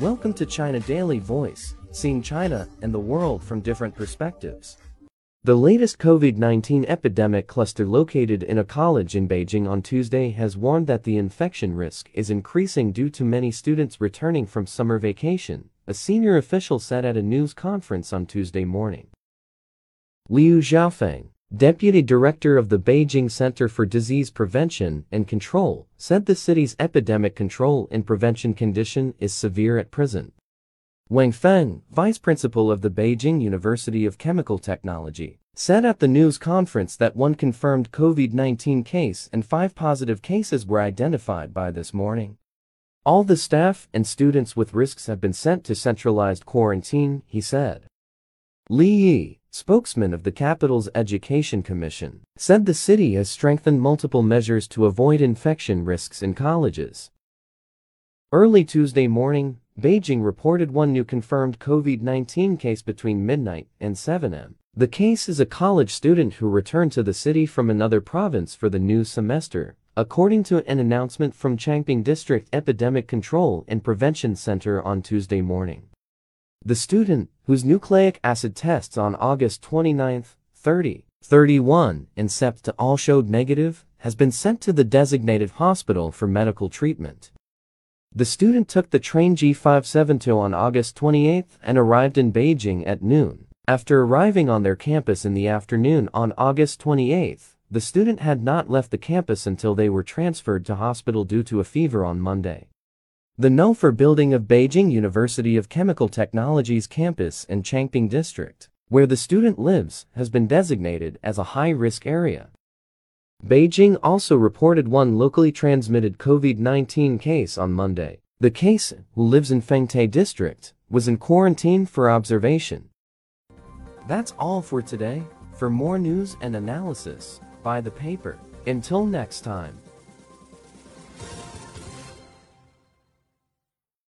Welcome to China Daily Voice, seeing China and the world from different perspectives. The latest COVID-19 epidemic cluster located in a college in Beijing on Tuesday has warned that the infection risk is increasing due to many students returning from summer vacation, a senior official said at a news conference on Tuesday morning. Liu Xiaofeng, Deputy Director of the Beijing Center for Disease Prevention and Control, said the city's epidemic control and prevention condition is severe at present. Wang Feng, Vice Principal of the Beijing University of Chemical Technology, said at the news conference that one confirmed COVID-19 case and five positive cases were identified by this morning. All the staff and students with risks have been sent to centralized quarantine, he said. Li Yi, spokesman of the capital's Education Commission, said the city has strengthened multiple measures to avoid infection risks in colleges. Early Tuesday morning, Beijing reported one new confirmed COVID-19 case between midnight and 7 am. The case is a college student who returned to the city from another province for the new semester, according to an announcement from Changping District Epidemic Control and Prevention Center on Tuesday morning. The student, whose nucleic acid tests on August 29, 30, 31, and SEPTA all showed negative, has been sent to the designated hospital for medical treatment. The student took the train G572 on August 28 and arrived in Beijing at noon. After arriving on their campus in the afternoon on August 28, the student had not left the campus until they were transferred to hospital due to a fever on Monday. The Nofor building of Beijing University of Chemical Technologies campus in Changping District, where the student lives, has been designated as a high-risk area. Beijing also reported one locally transmitted COVID-19 case on Monday. The case, who lives in Fengtai District, was in quarantine for observation. That's all for today. For more news and analysis, buy the paper. Until next time.